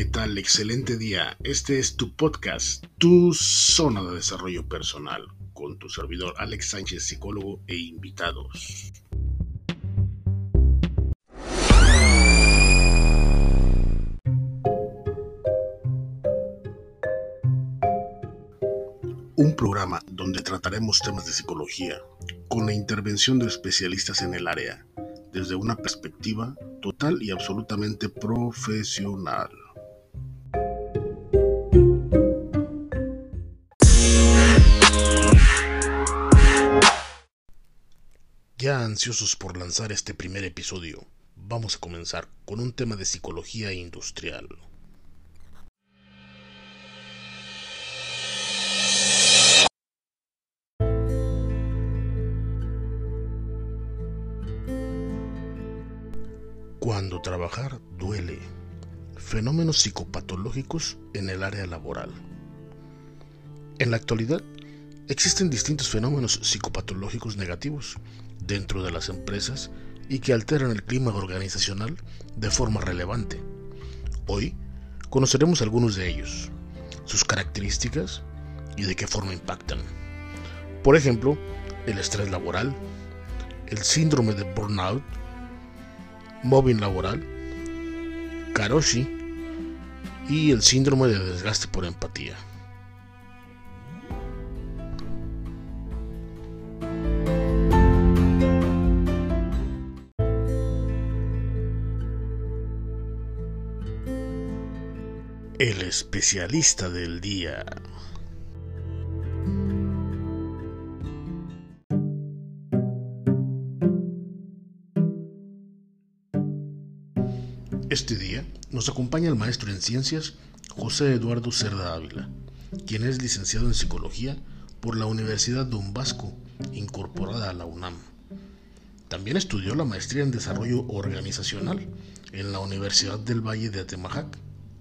¿qué tal? Excelente día. Este es tu podcast, tu zona de desarrollo personal, con tu servidor Alex Sánchez, psicólogo e invitados. Un programa donde trataremos temas de psicología con la intervención de especialistas en el área, desde una perspectiva total y absolutamente profesional. Ya ansiosos por lanzar este primer episodio, vamos a comenzar con un tema de psicología industrial. Cuando trabajar duele. Fenómenos psicopatológicos en el área laboral. En la actualidad, existen distintos fenómenos psicopatológicos negativos dentro de las empresas y que alteran el clima organizacional de forma relevante. Hoy conoceremos algunos de ellos, sus características y de qué forma impactan. Por ejemplo, el estrés laboral, el síndrome de burnout, mobbing laboral, karoshi y el síndrome de desgaste por empatía. El especialista del día. Este día nos acompaña el maestro en ciencias José Eduardo Cerda Ávila, quien es licenciado en psicología por la Universidad Don Vasco, incorporada a la UNAM. También estudió la maestría en desarrollo organizacional en la Universidad del Valle de Atemajac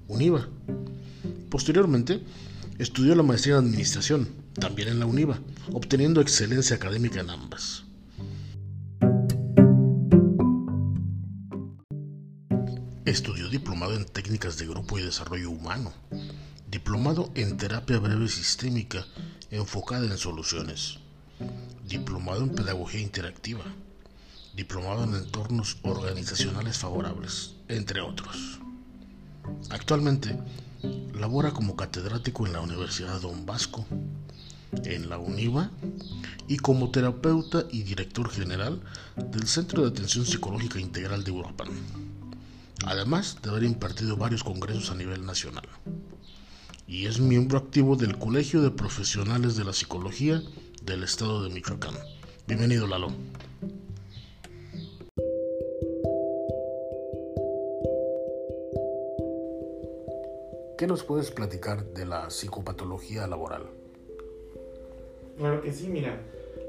UNIVA. Posteriormente, estudió la maestría en Administración, también en la UNIVA, obteniendo excelencia académica en ambas. Estudió diplomado en técnicas de grupo y desarrollo humano, diplomado en terapia breve sistémica enfocada en soluciones, diplomado en pedagogía interactiva, diplomado en entornos organizacionales favorables, entre otros. Actualmente labora como catedrático en la Universidad Don Vasco, en la UNIVA y como terapeuta y director general del Centro de Atención Psicológica Integral de Uruapan, además de haber impartido varios congresos a nivel nacional. Y es miembro activo del Colegio de Profesionales de la Psicología del Estado de Michoacán. Bienvenido, Lalo. ¿Qué nos puedes platicar de la psicopatología laboral? Claro que sí, mira,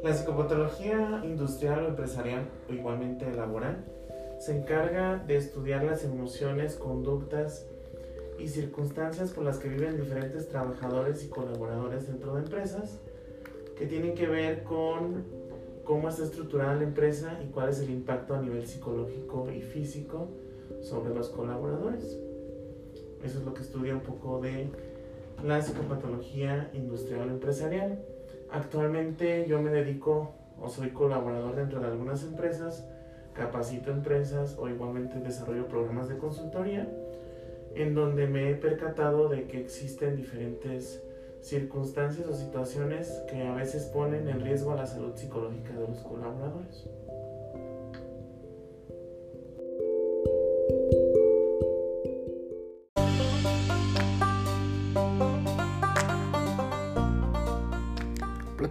la psicopatología industrial o empresarial o igualmente laboral se encarga de estudiar las emociones, conductas y circunstancias por las que viven diferentes trabajadores y colaboradores dentro de empresas que tienen que ver con cómo está estructurada la empresa y cuál es el impacto a nivel psicológico y físico sobre los colaboradores. Eso es lo que estudia un poco de la psicopatología industrial empresarial. Actualmente yo me dedico o soy colaborador dentro de algunas empresas, capacito empresas o igualmente desarrollo programas de consultoría en donde me he percatado de que existen diferentes circunstancias o situaciones que a veces ponen en riesgo la salud psicológica de los colaboradores.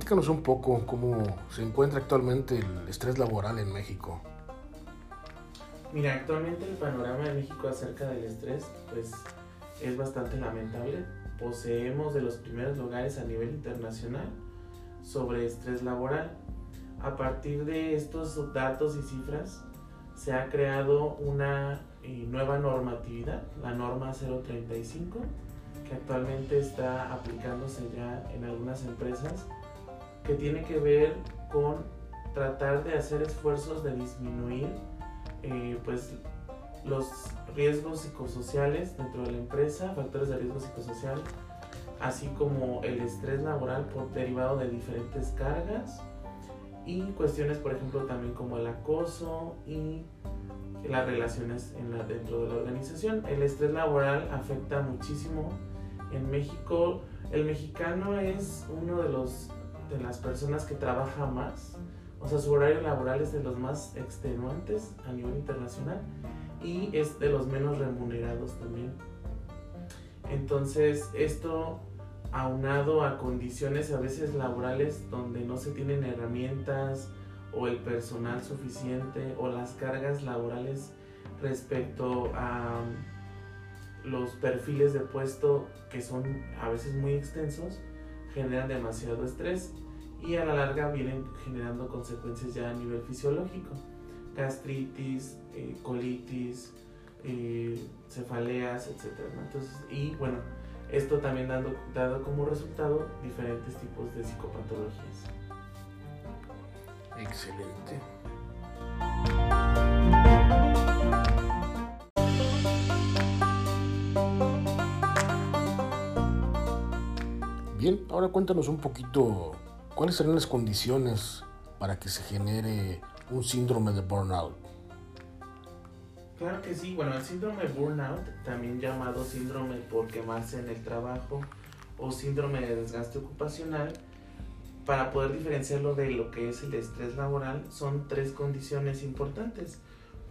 Platícanos un poco cómo se encuentra actualmente el estrés laboral en México. Mira, actualmente el panorama de México acerca del estrés pues es bastante lamentable. Poseemos de los primeros lugares a nivel internacional sobre estrés laboral. A partir de estos datos y cifras se ha creado una eh, nueva normatividad, la norma 035, que actualmente está aplicándose ya en algunas empresas que tiene que ver con tratar de hacer esfuerzos de disminuir eh, pues los riesgos psicosociales dentro de la empresa, factores de riesgo psicosocial, así como el estrés laboral por derivado de diferentes cargas y cuestiones, por ejemplo, también como el acoso y las relaciones en la, dentro de la organización. El estrés laboral afecta muchísimo. En México, el mexicano es uno de los de las personas que trabaja más, o sea, su horario laboral es de los más extenuantes a nivel internacional y es de los menos remunerados también. Entonces, esto aunado a condiciones a veces laborales donde no se tienen herramientas o el personal suficiente o las cargas laborales respecto a los perfiles de puesto que son a veces muy extensos, generan demasiado estrés y a la larga vienen generando consecuencias ya a nivel fisiológico, gastritis, eh, colitis, eh, cefaleas, etc. Entonces, y bueno, esto también dando, dado como resultado diferentes tipos de psicopatologías. Excelente. Ahora cuéntanos un poquito cuáles serán las condiciones para que se genere un síndrome de burnout. Claro que sí, bueno, el síndrome burnout, también llamado síndrome por quemarse en el trabajo o síndrome de desgaste ocupacional, para poder diferenciarlo de lo que es el estrés laboral, son tres condiciones importantes.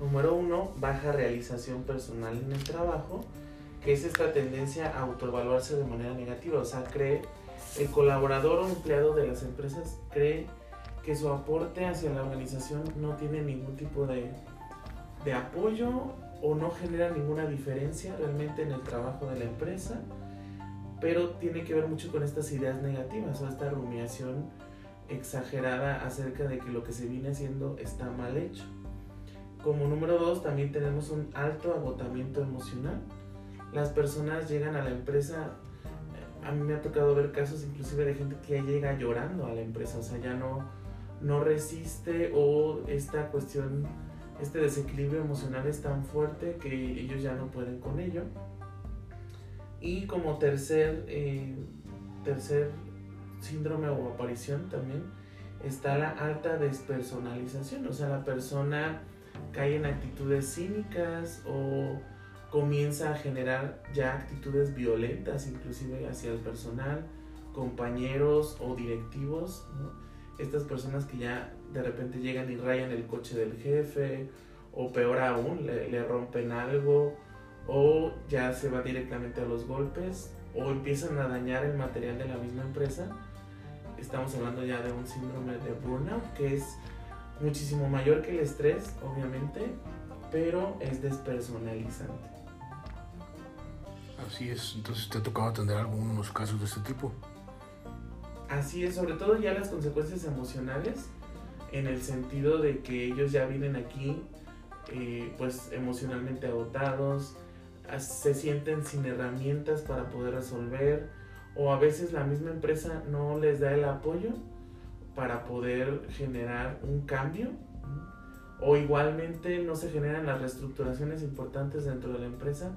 Número uno, baja realización personal en el trabajo, que es esta tendencia a autoevaluarse de manera negativa, o sea, cree el colaborador o empleado de las empresas cree que su aporte hacia la organización no tiene ningún tipo de, de apoyo o no genera ninguna diferencia realmente en el trabajo de la empresa, pero tiene que ver mucho con estas ideas negativas o esta rumiación exagerada acerca de que lo que se viene haciendo está mal hecho. Como número dos, también tenemos un alto agotamiento emocional. Las personas llegan a la empresa a mí me ha tocado ver casos inclusive de gente que ya llega llorando a la empresa, o sea, ya no, no resiste o esta cuestión, este desequilibrio emocional es tan fuerte que ellos ya no pueden con ello. Y como tercer, eh, tercer síndrome o aparición también está la alta despersonalización, o sea, la persona cae en actitudes cínicas o comienza a generar ya actitudes violentas, inclusive hacia el personal, compañeros o directivos, estas personas que ya de repente llegan y rayan el coche del jefe, o peor aún, le, rompen algo, o ya se va directamente a los golpes, o empiezan a dañar el material de la misma empresa. Estamos hablando ya de un síndrome de burnout que es muchísimo mayor que el estrés, obviamente, pero es despersonalizante. Así es, entonces te ha tocado atender algunos casos de este tipo. Así es, sobre todo ya las consecuencias emocionales, en el sentido de que ellos ya vienen aquí eh, pues emocionalmente agotados, se sienten sin herramientas para poder resolver o a veces la misma empresa no les da el apoyo para poder generar un cambio o igualmente no se generan las reestructuraciones importantes dentro de la empresa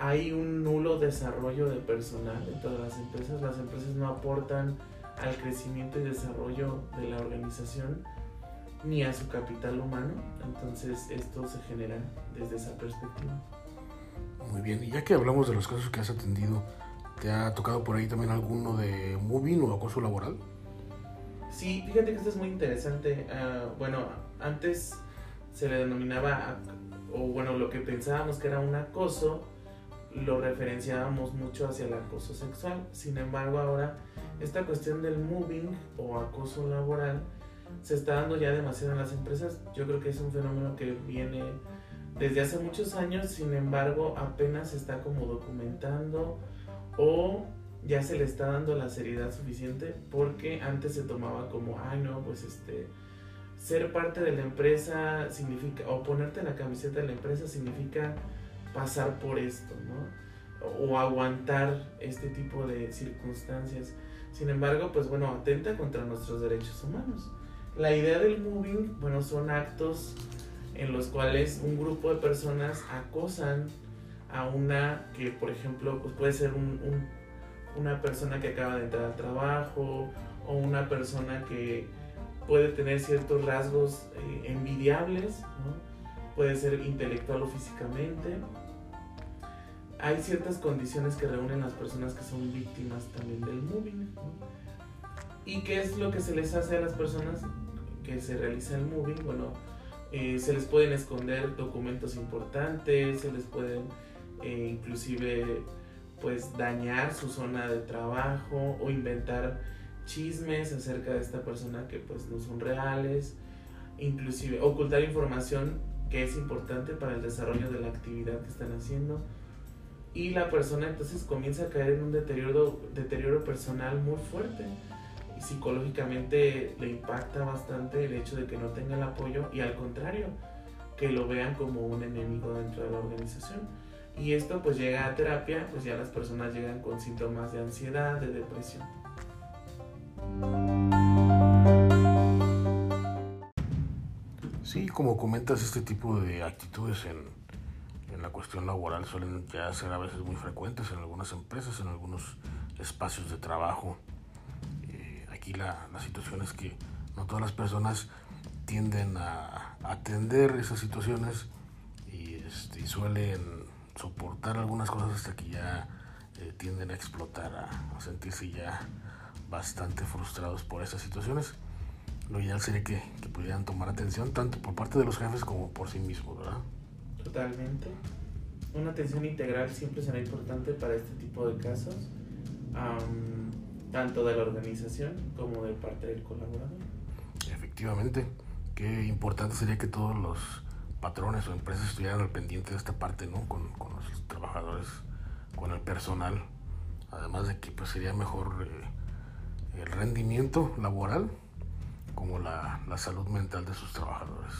hay un nulo desarrollo de personal en todas las empresas. Las empresas no aportan al crecimiento y desarrollo de la organización ni a su capital humano. Entonces esto se genera desde esa perspectiva. Muy bien, y ya que hablamos de los casos que has atendido, ¿te ha tocado por ahí también alguno de moving o acoso laboral? Sí, fíjate que esto es muy interesante. Ah, bueno, antes se le denominaba, o bueno, lo que pensábamos que era un acoso, lo referenciábamos mucho hacia el acoso sexual. Sin embargo, ahora esta cuestión del moving o acoso laboral se está dando ya demasiado en las empresas. Yo creo que es un fenómeno que viene desde hace muchos años, sin embargo, apenas se está como documentando o ya se le está dando la seriedad suficiente porque antes se tomaba como, ay no, pues este, ser parte de la empresa significa, o ponerte la camiseta de la empresa significa pasar por esto, ¿no? O aguantar este tipo de circunstancias. Sin embargo, pues bueno, atenta contra nuestros derechos humanos. La idea del moving, bueno, son actos en los cuales un grupo de personas acosan a una que, por ejemplo, pues puede ser un, una persona que acaba de entrar al trabajo o una persona que puede tener ciertos rasgos eh, envidiables, puede ser intelectual o físicamente. Hay ciertas condiciones que reúnen las personas que son víctimas también del moving. ¿Y qué es lo que se les hace a las personas que se realiza el moving? Bueno, eh, se les pueden esconder documentos importantes, se les pueden eh, inclusive pues dañar su zona de trabajo o inventar chismes acerca de esta persona que pues no son reales, inclusive ocultar información que es importante para el desarrollo de la actividad que están haciendo y la persona entonces comienza a caer en un deterioro, deterioro personal muy fuerte y psicológicamente le impacta bastante el hecho de que no tenga el apoyo y al contrario, que lo vean como un enemigo dentro de la organización. Y esto pues llega a terapia, pues ya las personas llegan con síntomas de ansiedad, de depresión. Sí, como comentas, este tipo de actitudes en, en la cuestión laboral suelen ya ser a veces muy frecuentes en algunas empresas, en algunos espacios de trabajo. Eh, aquí la, la, situación es que no todas las personas tienden a atender esas situaciones y, este, suelen soportar algunas cosas hasta que ya eh, tienden a explotar, a, sentirse ya bastante frustrados por esas situaciones. Lo ideal sería que, que, pudieran tomar atención tanto por parte de los jefes como por sí mismos, ¿verdad? Totalmente. Una atención integral siempre será importante para este tipo de casos, tanto de la organización como de parte del colaborador. Efectivamente, qué importante sería que todos los patrones o empresas estuvieran al pendiente de esta parte, ¿no? Con, con los trabajadores, con el personal. Además de que pues sería mejor eh, el rendimiento laboral como la, la, salud mental de sus trabajadores.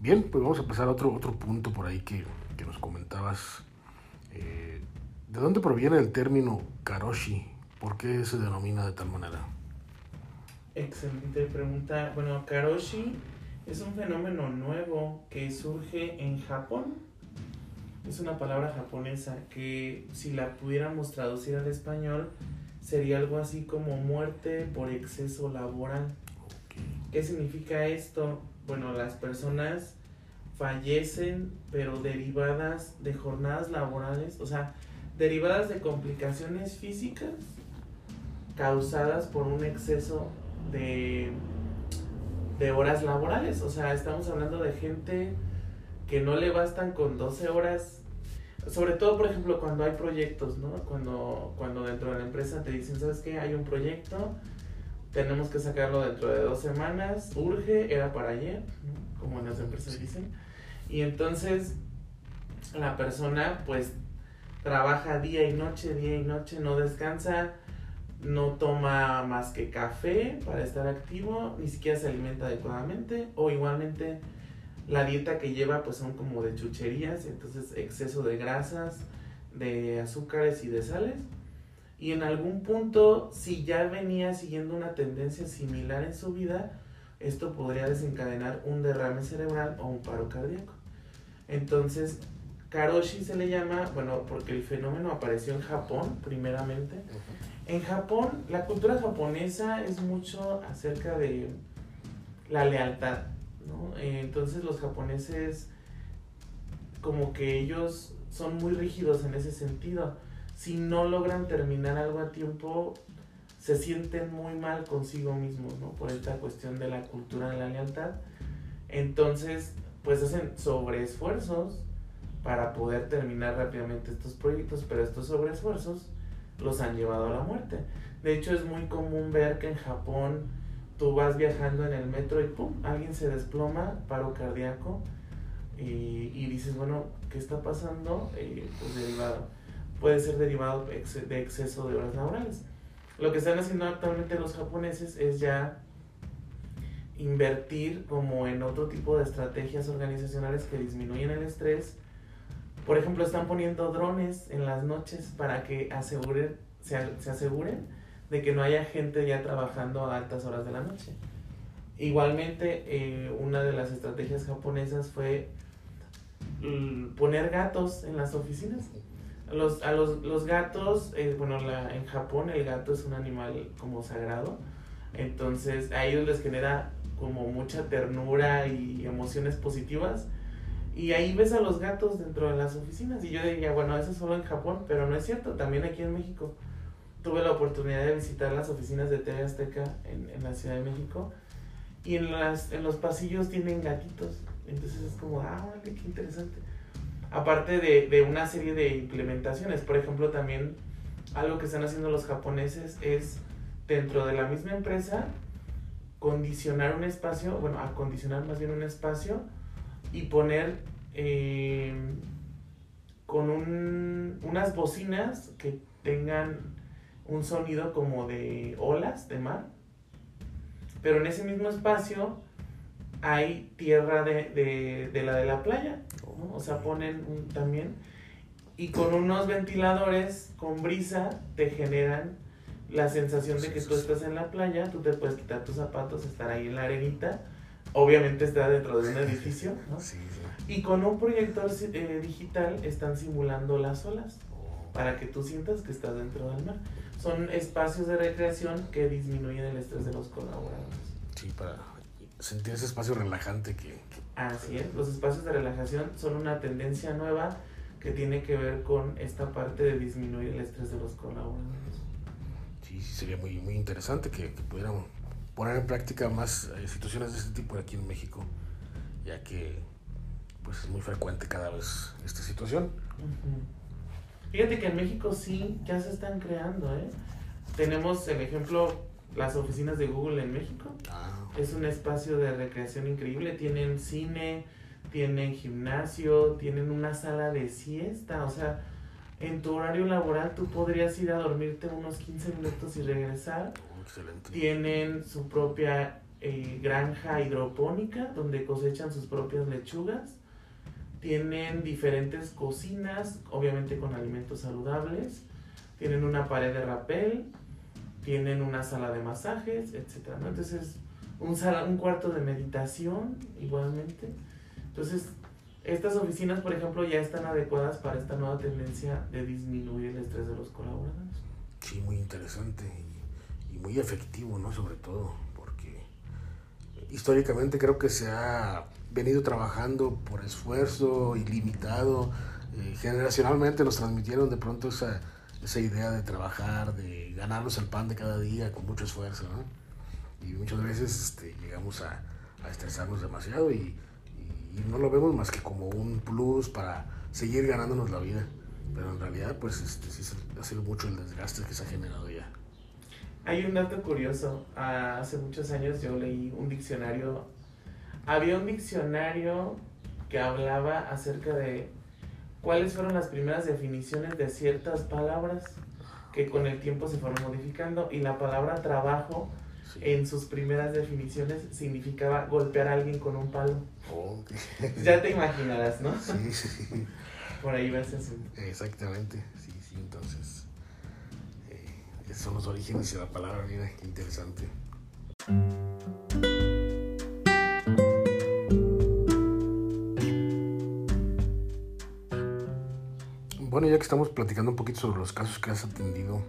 Bien, pues vamos a pasar a otro, otro punto por ahí que, que nos comentabas. Eh, ¿De dónde proviene el término karoshi? ¿Por qué se denomina de tal manera? Excelente pregunta. Bueno, karoshi es un fenómeno nuevo que surge en Japón. Es una palabra japonesa que si la pudiéramos traducir al español sería algo así como muerte por exceso laboral. ¿Qué significa esto? Bueno, las personas fallecen pero derivadas de jornadas laborales, o sea, derivadas de complicaciones físicas causadas por un exceso de de horas laborales. O sea, estamos hablando de gente que no le bastan con 12 horas. Sobre todo, por ejemplo, cuando hay proyectos, ¿no? Cuando, cuando dentro de la empresa te dicen, ¿sabes qué? Hay un proyecto, tenemos que sacarlo dentro de dos semanas, urge, era para ayer, como en las empresas dicen. Y entonces la persona pues trabaja día y noche, día y noche, no descansa, no toma más que café para estar activo, ni siquiera se alimenta adecuadamente o igualmente la dieta que lleva pues son como de chucherías, entonces exceso de grasas, de azúcares y de sales. Y en algún punto, si ya venía siguiendo una tendencia similar en su vida, esto podría desencadenar un derrame cerebral o un paro cardíaco. Entonces, Karoshi se le llama, bueno, porque el fenómeno apareció en Japón primeramente. En Japón, la cultura japonesa es mucho acerca de la lealtad, ¿no? Entonces los japoneses, como que ellos son muy rígidos en ese sentido. Si no logran terminar algo a tiempo, se sienten muy mal consigo mismos, ¿no? Por esta cuestión de la cultura de la lealtad. Entonces, pues hacen sobreesfuerzos para poder terminar rápidamente estos proyectos, pero estos sobreesfuerzos los han llevado a la muerte. De hecho, es muy común ver que en Japón tú vas viajando en el metro y ¡pum! alguien se desploma, paro cardíaco, y, y dices, bueno, ¿qué está pasando? Eh, pues derivado. Puede ser derivado de exceso de horas laborales. Lo que están haciendo actualmente los japoneses es ya invertir como en otro tipo de estrategias organizacionales que disminuyen el estrés por ejemplo, están poniendo drones en las noches para que aseguren, se, aseguren de que no haya gente ya trabajando a altas horas de la noche. Igualmente, eh, una de las estrategias japonesas fue mm, poner gatos en las oficinas. Los, a los, los gatos, eh, bueno, la, en Japón el gato es un animal como sagrado, entonces a ellos les genera como mucha ternura y emociones positivas. Y ahí ves a los gatos dentro de las oficinas. Y yo diría, bueno, eso es solo en Japón, pero no es cierto, también aquí en México. Tuve la oportunidad de visitar las oficinas de TV Azteca en, en la Ciudad de México. Y en, las, en los pasillos tienen gatitos. Entonces es como, ah, qué interesante. Aparte de, de una serie de implementaciones. Por ejemplo, también algo que están haciendo los japoneses es dentro de la misma empresa condicionar un espacio, bueno, acondicionar más bien un espacio y poner eh, con un, unas bocinas que tengan un sonido como de olas de mar, pero en ese mismo espacio hay tierra de, de, de la de la playa, ¿no? o sea, ponen un, también, y con unos ventiladores con brisa te generan la sensación de que tú estás en la playa, tú te puedes quitar tus zapatos, estar ahí en la arenita, obviamente está dentro de un edificio, ¿no? Sí, sí. Y con un proyector eh, digital están simulando las olas para que tú sientas que estás dentro del mar. Son espacios de recreación que disminuyen el estrés de los colaboradores. Sí, para sentir ese espacio relajante que... Así es, los espacios de relajación son una tendencia nueva que tiene que ver con esta parte de disminuir el estrés de los colaboradores. Sí, sí, sería muy, muy interesante que, que pudiéramos poner en práctica más eh, situaciones de este tipo aquí en México, ya que pues es muy frecuente cada vez esta situación. Ujú. Fíjate que en México sí, ya se están creando, ¿eh? Tenemos el ejemplo, las oficinas de Google en México. Ah, Es un espacio de recreación increíble. Tienen cine, tienen gimnasio, tienen una sala de siesta. O sea, en tu horario laboral tú podrías ir a dormirte unos 15 minutos y regresar. oh, excelente. Tienen su propia eh, granja hidropónica donde cosechan sus propias lechugas. Tienen diferentes cocinas, obviamente con alimentos saludables. Tienen una pared de rapel. Tienen una sala de masajes, etc. ¿no? Entonces, un, sala, un cuarto de meditación igualmente. Entonces, estas oficinas, por ejemplo, ya están adecuadas para esta nueva tendencia de disminuir el estrés de los colaboradores. Sí, muy interesante y, y muy efectivo, ¿no? Sobre todo, porque históricamente creo que se ha venido trabajando por esfuerzo ilimitado. Eh, generacionalmente nos transmitieron de pronto esa, esa idea de trabajar, de ganarnos el pan de cada día con mucho esfuerzo, ¿no? Y muchas veces este, llegamos a, estresarnos demasiado y, no lo vemos más que como un plus para seguir ganándonos la vida. Pero en realidad, pues este, sí ha sido mucho el desgaste que se ha generado ya. Hay un dato curioso. Ah, Hace muchos años yo leí un diccionario. Había un diccionario que hablaba acerca de cuáles fueron las primeras definiciones de ciertas palabras que con el tiempo se fueron modificando. Y la palabra trabajo Sí. en sus primeras definiciones significaba golpear a alguien con un palo. Oh. Ya te imaginarás, ¿no? Sí, sí, Por ahí va ese asunto. exactamente. Sí, sí, entonces. eh, esos son los orígenes de la palabra, mira, qué interesante. Bueno, ya que estamos platicando un poquito sobre los casos que has atendido,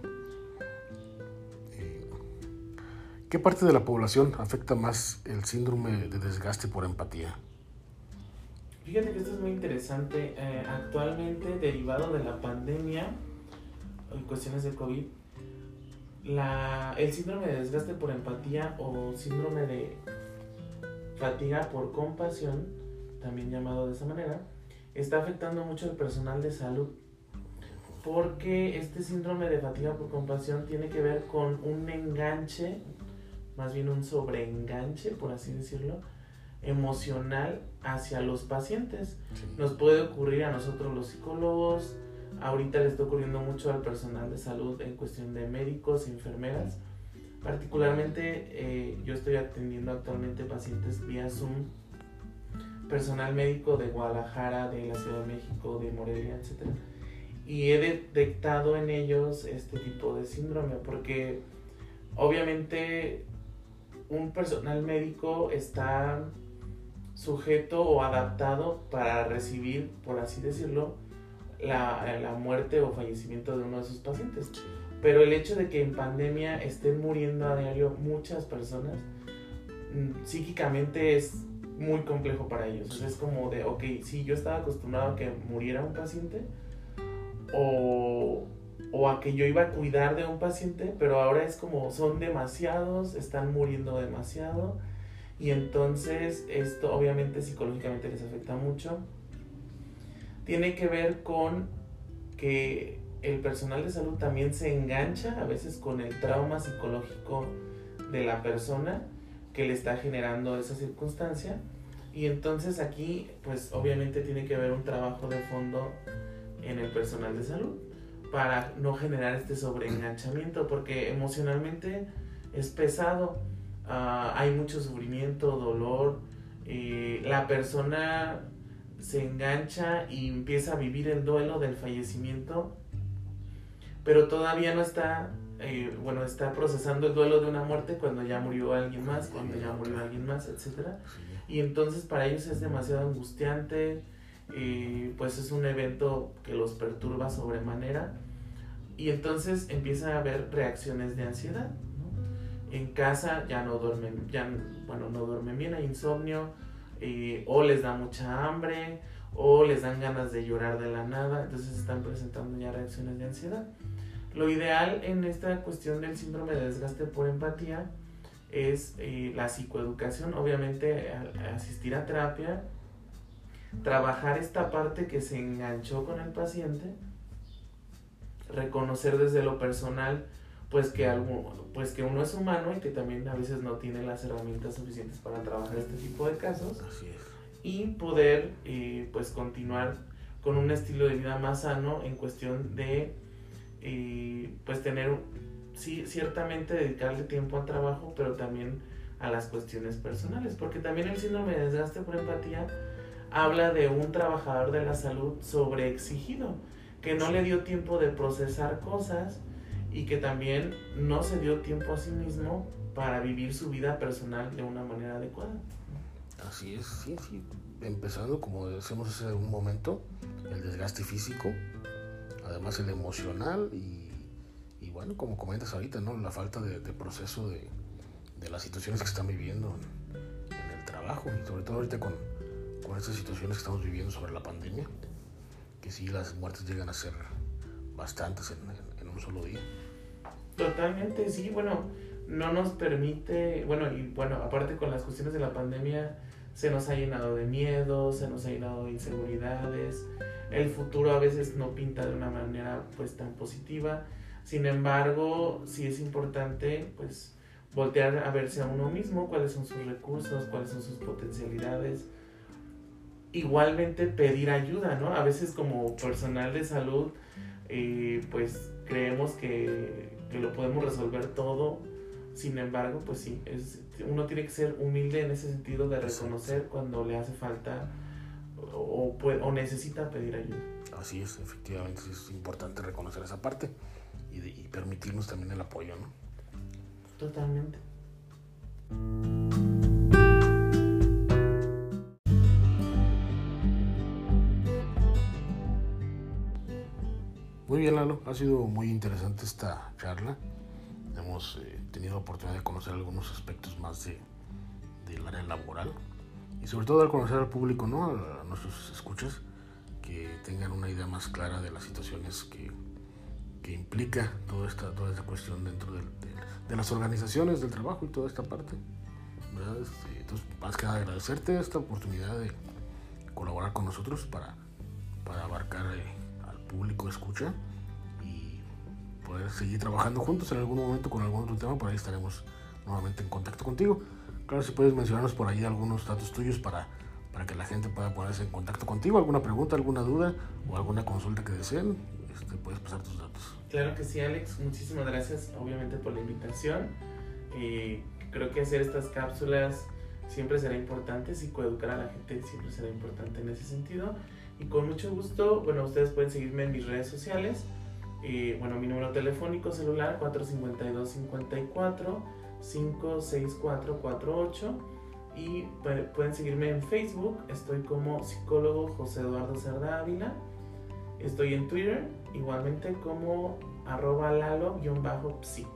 eh, ¿qué parte de la población afecta más el síndrome de desgaste por empatía? Fíjate que esto es muy interesante. Eh, actualmente, derivado de la pandemia, en cuestiones de COVID, el síndrome de desgaste por empatía o síndrome de fatiga por compasión, también llamado de esa manera, está afectando mucho al personal de salud. Porque este síndrome de fatiga por compasión tiene que ver con un enganche, más bien un sobreenganche, por así decirlo, emocional hacia los pacientes. Nos puede ocurrir a nosotros los psicólogos, ahorita le está ocurriendo mucho al personal de salud en cuestión de médicos, enfermeras. Particularmente eh, yo estoy atendiendo actualmente pacientes vía Zoom, personal médico de Guadalajara, de la Ciudad de México, de Morelia, etc. Y he detectado en ellos este tipo de síndrome porque obviamente un personal médico está sujeto o adaptado para recibir, por así decirlo, la, la, muerte o fallecimiento de uno de sus pacientes. Pero el hecho de que en pandemia estén muriendo a diario muchas personas, mm, psíquicamente es muy complejo para ellos. es como de, ok, sí, yo estaba acostumbrado a que muriera un paciente o, o a que yo iba a cuidar de un paciente, pero ahora es como son demasiados, están muriendo demasiado y entonces esto obviamente psicológicamente les afecta mucho. Tiene que ver con que el personal de salud también se engancha a veces con el trauma psicológico de la persona que le está generando esa circunstancia. Y entonces aquí, pues obviamente tiene que haber un trabajo de fondo en el personal de salud para no generar este sobreenganchamiento, porque emocionalmente es pesado Ah, hay mucho sufrimiento, dolor, la persona se engancha y empieza a vivir el duelo del fallecimiento, pero todavía no está, eh, bueno, está procesando el duelo de una muerte cuando ya murió alguien más, cuando ya murió alguien más, etc. Y entonces para ellos es demasiado angustiante, eh, pues es un evento que los perturba sobremanera. Y entonces empieza a haber reacciones de ansiedad en casa ya no duermen, ya, bueno, no duermen bien, hay insomnio, eh, o les da mucha hambre, o les dan ganas de llorar de la nada, entonces están presentando ya reacciones de ansiedad. Lo ideal en esta cuestión del síndrome de desgaste por empatía es eh, la psicoeducación, obviamente asistir a terapia, trabajar esta parte que se enganchó con el paciente, reconocer desde lo personal pues que, algo, pues que uno es humano y que también a veces no tiene las herramientas suficientes para trabajar este tipo de casos. Así es. Y poder eh, pues continuar con un estilo de vida más sano en cuestión de eh, pues tener, sí, ciertamente dedicarle tiempo al trabajo, pero también a las cuestiones personales, porque también el síndrome de desgaste por empatía habla de un trabajador de la salud sobreexigido, que no le dio tiempo de procesar cosas, y que también no se dio tiempo a sí mismo para vivir su vida personal de una manera adecuada. Así es, sí, sí. Empezando, como decimos hace un momento, el desgaste físico, además el emocional y, y bueno, como comentas ahorita, ¿no? La falta de, proceso de, de, las situaciones que están viviendo en, el trabajo y sobre todo ahorita con, con estas situaciones que estamos viviendo sobre la pandemia, que sí, las muertes llegan a ser bastantes en, en un solo día. Totalmente, sí, bueno, no nos permite, bueno, y bueno, aparte con las cuestiones de la pandemia, se nos ha llenado de miedo, se nos ha llenado de inseguridades, el futuro a veces no pinta de una manera pues tan positiva, sin embargo, sí es importante pues voltear a verse a uno mismo, cuáles son sus recursos, cuáles son sus potencialidades, igualmente pedir ayuda, ¿no? A veces como personal de salud, eh, pues creemos que que lo podemos resolver todo. Sin embargo, pues sí, es, uno tiene que ser humilde en ese sentido de reconocer cuando le hace falta o, o, necesita pedir ayuda. Así es, efectivamente es importante reconocer esa parte y, y permitirnos también el apoyo, ¿no? Totalmente. Muy bien, Lalo. Ha sido muy interesante esta charla. Hemos eh, tenido la oportunidad de conocer algunos aspectos más de, del área laboral y sobre todo de conocer al público, ¿no? a, nuestros escuchas, que tengan una idea más clara de las situaciones que, implica toda esta, toda esta cuestión dentro de, las organizaciones del trabajo y toda esta parte. Este, entonces, más que nada agradecerte esta oportunidad de colaborar con nosotros para, para abarcar... Eh, público escucha y poder seguir trabajando juntos en algún momento con algún otro tema, por ahí estaremos nuevamente en contacto contigo. Claro, si puedes mencionarnos por ahí algunos datos tuyos para, para que la gente pueda ponerse en contacto contigo, alguna pregunta, alguna duda o alguna consulta que deseen, este, puedes pasar tus datos. Claro que sí, Alex, muchísimas gracias obviamente por la invitación. Eh, creo que hacer estas cápsulas siempre será importante, psicoeducar a la gente siempre será importante en ese sentido. Y con mucho gusto, bueno, ustedes pueden seguirme en mis redes sociales. Eh, bueno, mi número telefónico celular 452 54 56448 y pueden seguirme en Facebook, estoy como psicólogo José Eduardo Cerda Ávila, estoy en Twitter igualmente como arroba lalo-psic.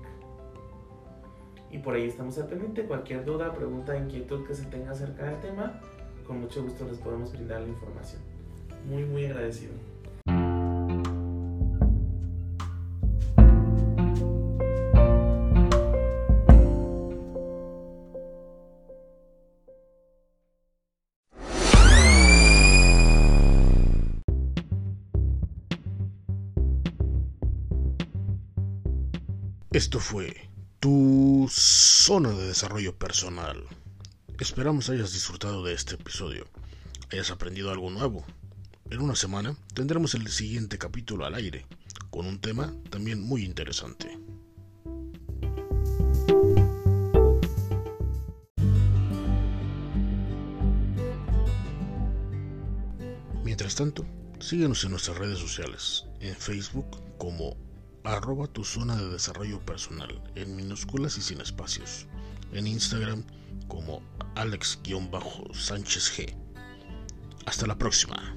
Y por ahí estamos al pendiente, cualquier duda, pregunta, inquietud que se tenga acerca del tema, con mucho gusto les podemos brindar la información. Muy, muy agradecido. Esto fue tu zona de desarrollo personal. Esperamos hayas disfrutado de este episodio, hayas aprendido algo nuevo. En una semana tendremos el siguiente capítulo al aire, con un tema también muy interesante. Mientras tanto, síguenos en nuestras redes sociales, en Facebook como arroba tu zona de desarrollo personal en minúsculas y sin espacios. En Instagram como Alex-Sánchez. Hasta la próxima.